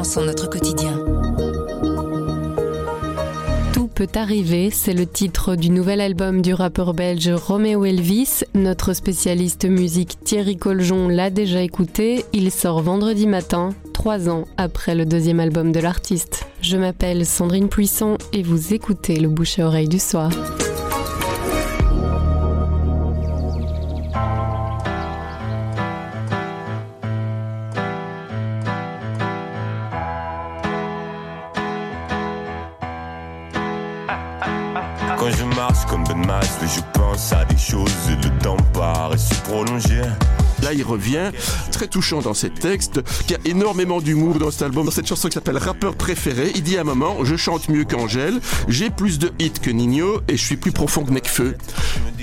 enfants sont notre quotidien. Tout peut arriver, c'est le titre du nouvel album du rappeur belge Romeo Elvis. Notre spécialiste musique Thierry Coljon l'a déjà écouté. Il sort vendredi matin, trois ans après le deuxième album de l'artiste. Je m'appelle Sandrine Puisson et vous écoutez le bouche à oreille du soir. Quand je marche comme Ben Mas, je pense à des choses et le temps paraît se prolonger. Là, il revient, très touchant dans ses textes, qui a énormément d'humour dans cet album. Dans cette chanson qui s'appelle Rappeur préféré, il dit à un moment, je chante mieux qu'Angèle, j'ai plus de hits que Nino et je suis plus profond que Necfeu.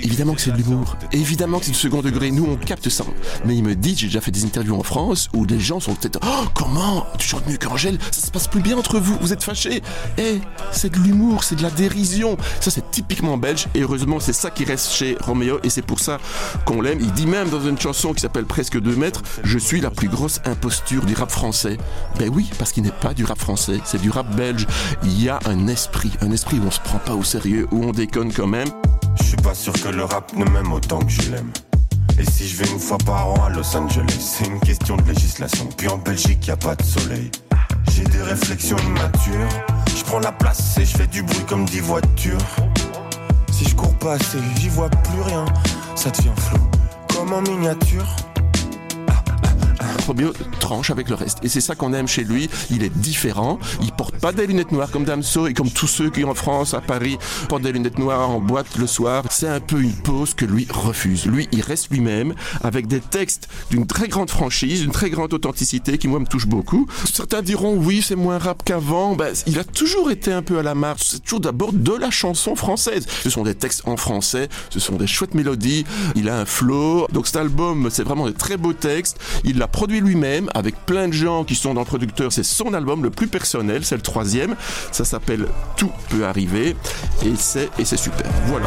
Évidemment que c'est de l'humour. Évidemment que c'est du second degré. Nous, on capte ça. Mais il me dit, j'ai déjà fait des interviews en France où des gens sont peut-être, oh, comment? Tu chantes mieux qu'Angèle? Ça se passe plus bien entre vous. Vous êtes fâchés. Eh, c'est de l'humour, c'est de la dérision. Ça, c'est typiquement belge. Et heureusement, c'est ça qui reste chez Roméo et c'est pour ça qu'on l'aime. Il dit même dans une chanson qui s'appelle Presque 2 mètres, je suis la plus grosse imposture du rap français. Ben oui, parce qu'il n'est pas du rap français, c'est du rap belge. Il y a un esprit, un esprit où on se prend pas au sérieux, où on déconne quand même. Je suis pas sûr que le rap ne m'aime autant que je l'aime. Et si je vais une fois par an à Los Angeles, c'est une question de législation. Puis en Belgique, y a pas de soleil. J'ai des réflexions immatures. Je prends la place et je fais du bruit comme dix voitures. Si je cours pas assez, j'y vois plus rien. Ça devient flou, comme en miniature. Tranche avec le reste. Et c'est ça qu'on aime chez lui. Il est différent. Il porte pas des lunettes noires comme Damso et comme tous ceux qui en France, à Paris, portent des lunettes noires en boîte le soir. C'est un peu une pose que lui refuse. Lui, il reste lui-même avec des textes d'une très grande franchise, d'une très grande authenticité qui moi me touche beaucoup. Certains diront oui, c'est moins rap qu'avant. Ben, il a toujours été un peu à la marge. C'est toujours d'abord de la chanson française. Ce sont des textes en français, ce sont des chouettes mélodies. Il a un flow. Donc cet album, c'est vraiment des très beaux textes. Il l'a produit lui-même avec plein de gens qui sont dans le producteur. C'est son album le plus personnel, c'est le troisième. Ça s'appelle Tout peut arriver et c'est super. Voilà.